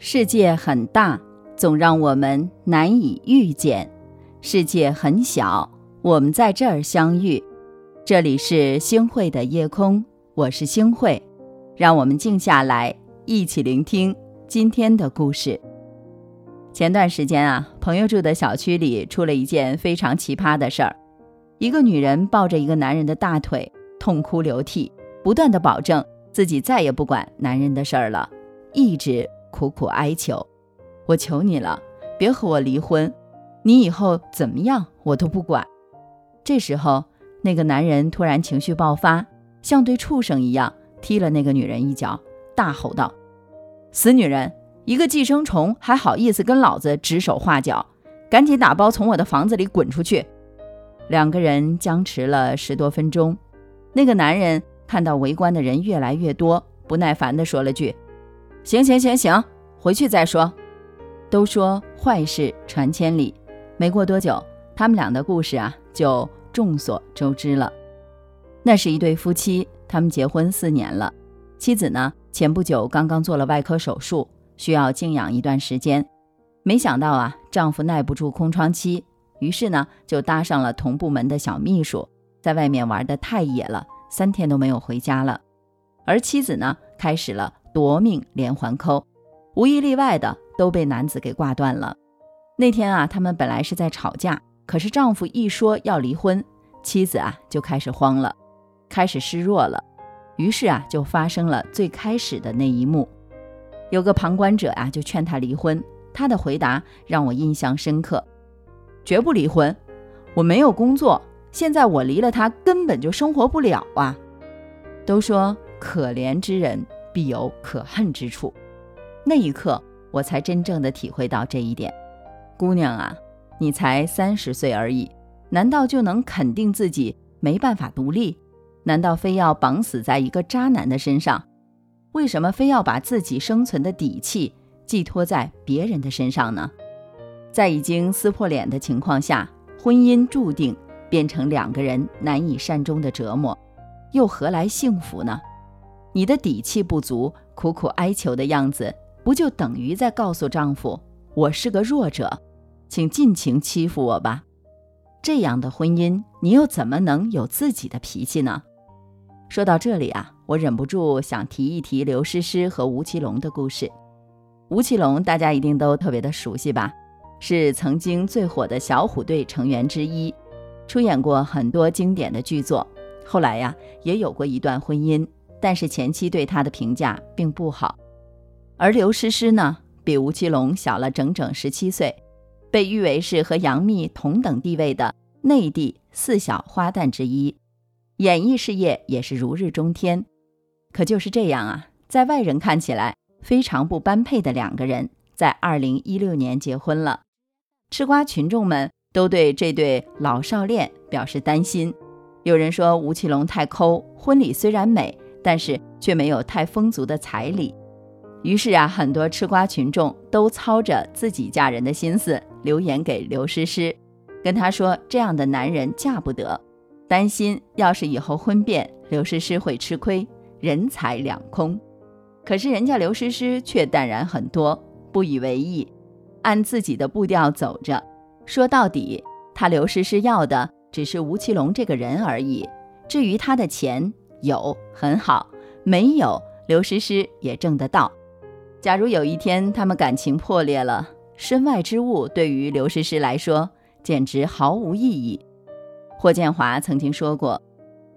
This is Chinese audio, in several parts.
世界很大，总让我们难以遇见；世界很小，我们在这儿相遇。这里是星汇的夜空，我是星汇，让我们静下来，一起聆听今天的故事。前段时间啊，朋友住的小区里出了一件非常奇葩的事儿：一个女人抱着一个男人的大腿，痛哭流涕，不断的保证自己再也不管男人的事儿了，一直。苦苦哀求，我求你了，别和我离婚，你以后怎么样我都不管。这时候，那个男人突然情绪爆发，像对畜生一样踢了那个女人一脚，大吼道：“死女人，一个寄生虫还好意思跟老子指手画脚，赶紧打包从我的房子里滚出去！”两个人僵持了十多分钟，那个男人看到围观的人越来越多，不耐烦地说了句。行行行行，回去再说。都说坏事传千里，没过多久，他们俩的故事啊就众所周知了。那是一对夫妻，他们结婚四年了。妻子呢，前不久刚刚做了外科手术，需要静养一段时间。没想到啊，丈夫耐不住空窗期，于是呢就搭上了同部门的小秘书，在外面玩的太野了，三天都没有回家了。而妻子呢，开始了。夺命连环扣，无一例外的都被男子给挂断了。那天啊，他们本来是在吵架，可是丈夫一说要离婚，妻子啊就开始慌了，开始示弱了。于是啊，就发生了最开始的那一幕。有个旁观者啊，就劝他离婚，他的回答让我印象深刻：绝不离婚，我没有工作，现在我离了他根本就生活不了啊。都说可怜之人。必有可恨之处。那一刻，我才真正的体会到这一点。姑娘啊，你才三十岁而已，难道就能肯定自己没办法独立？难道非要绑死在一个渣男的身上？为什么非要把自己生存的底气寄托在别人的身上呢？在已经撕破脸的情况下，婚姻注定变成两个人难以善终的折磨，又何来幸福呢？你的底气不足，苦苦哀求的样子，不就等于在告诉丈夫，我是个弱者，请尽情欺负我吧？这样的婚姻，你又怎么能有自己的脾气呢？说到这里啊，我忍不住想提一提刘诗诗和吴奇隆的故事。吴奇隆大家一定都特别的熟悉吧？是曾经最火的小虎队成员之一，出演过很多经典的剧作。后来呀，也有过一段婚姻。但是前妻对他的评价并不好，而刘诗诗呢，比吴奇隆小了整整十七岁，被誉为是和杨幂同等地位的内地四小花旦之一，演艺事业也是如日中天。可就是这样啊，在外人看起来非常不般配的两个人，在二零一六年结婚了，吃瓜群众们都对这对老少恋表示担心。有人说吴奇隆太抠，婚礼虽然美。但是却没有太丰足的彩礼，于是啊，很多吃瓜群众都操着自己嫁人的心思留言给刘诗诗，跟她说这样的男人嫁不得，担心要是以后婚变，刘诗诗会吃亏，人财两空。可是人家刘诗诗却淡然很多，不以为意，按自己的步调走着。说到底，她刘诗诗要的只是吴奇隆这个人而已，至于他的钱。有很好，没有刘诗诗也挣得到。假如有一天他们感情破裂了，身外之物对于刘诗诗来说简直毫无意义。霍建华曾经说过：“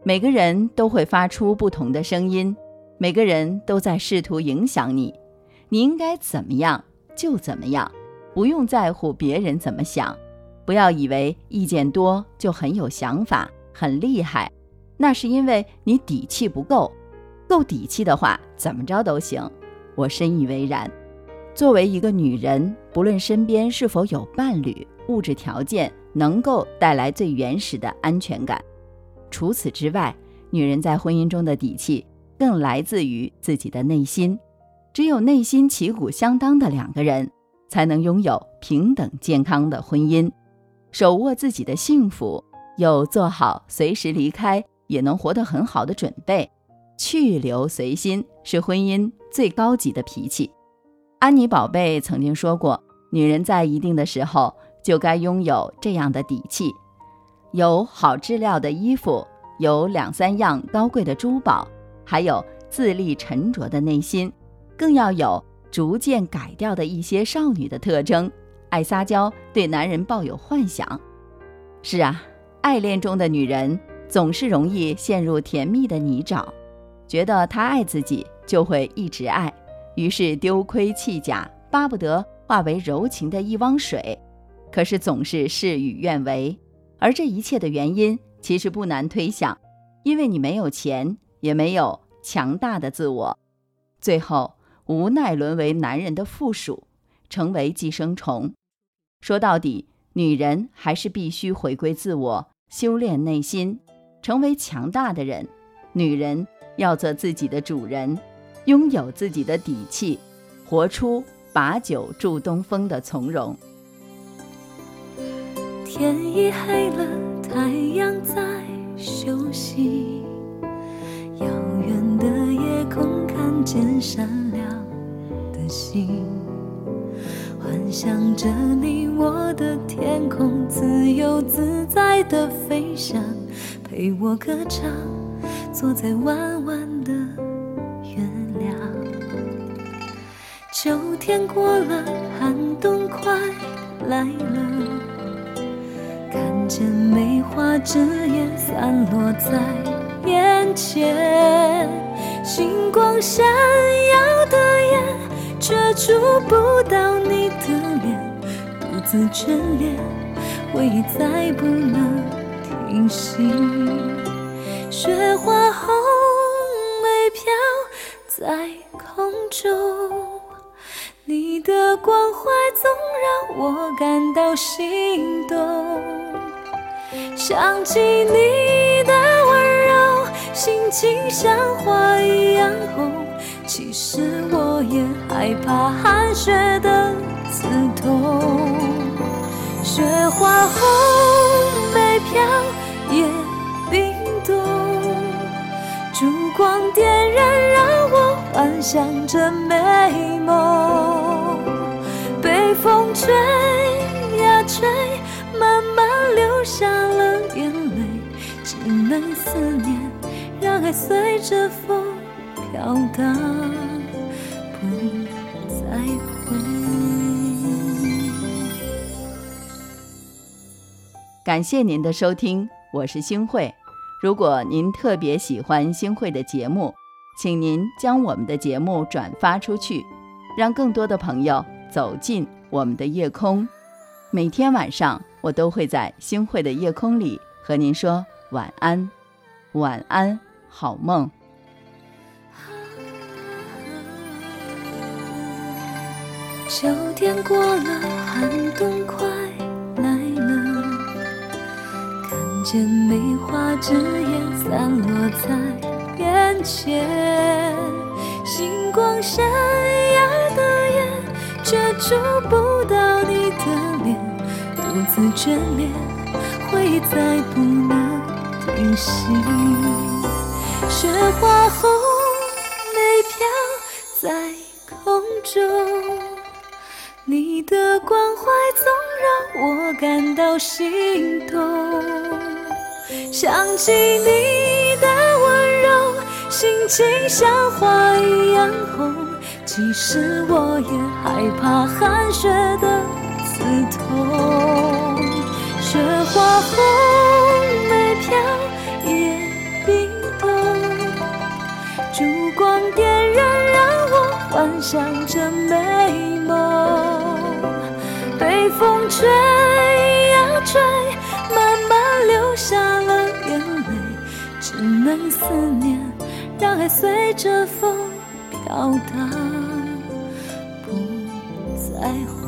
每个人都会发出不同的声音，每个人都在试图影响你。你应该怎么样就怎么样，不用在乎别人怎么想。不要以为意见多就很有想法、很厉害。”那是因为你底气不够，够底气的话，怎么着都行。我深以为然。作为一个女人，不论身边是否有伴侣，物质条件能够带来最原始的安全感。除此之外，女人在婚姻中的底气更来自于自己的内心。只有内心旗鼓相当的两个人，才能拥有平等健康的婚姻，手握自己的幸福，又做好随时离开。也能活得很好的准备，去留随心是婚姻最高级的脾气。安妮宝贝曾经说过，女人在一定的时候就该拥有这样的底气：有好质料的衣服，有两三样高贵的珠宝，还有自立沉着的内心，更要有逐渐改掉的一些少女的特征：爱撒娇，对男人抱有幻想。是啊，爱恋中的女人总是容易陷入甜蜜的泥沼，觉得他爱自己就会一直爱。于是丢盔弃甲，巴不得化为柔情的一汪水，可是总是事与愿违。而这一切的原因，其实不难推想，因为你没有钱，也没有强大的自我，最后无奈沦为男人的附属，成为寄生虫。说到底，女人还是必须回归自我，修炼内心，成为强大的人。女人要做自己的主人。拥有自己的底气，活出把酒祝东风的从容。天已黑了，太阳在休息。遥远的夜空看见闪亮的星，幻想着你我的天空，自由自在的飞翔，陪我歌唱，坐在弯弯的月亮。秋天过了，寒冬快来了。看见梅花枝叶散落在眼前，星光闪耀的眼，却触不到你的脸。独自眷恋，回忆再不能停息。雪花红梅飘在空中。你的关怀总让我感到心动，想起你的温柔，心情像花一样红。其实我也害怕寒雪的刺痛，雪花红梅飘光点燃，让我幻想着美梦。被风吹呀吹，慢慢流下了眼泪，只能思念，让爱随着风飘荡，不再回。感谢您的收听，我是星慧。如果您特别喜欢星慧的节目，请您将我们的节目转发出去，让更多的朋友走进。我们的夜空，每天晚上我都会在星汇的夜空里和您说晚安，晚安，好梦。秋天过了，寒冬快见梅花枝叶散落在眼前，星光闪耀的夜。却触不到你的脸，独自眷恋，回忆再不能停息。雪花红梅飘在空中，你的关怀总让我感到心动。想起你的温柔，心情像花一样红。其实我也害怕寒雪的刺痛，雪花红梅飘也冰冻，烛光点燃让我幻想着美梦，被风吹让思念，让爱随着风。飘荡，不在乎。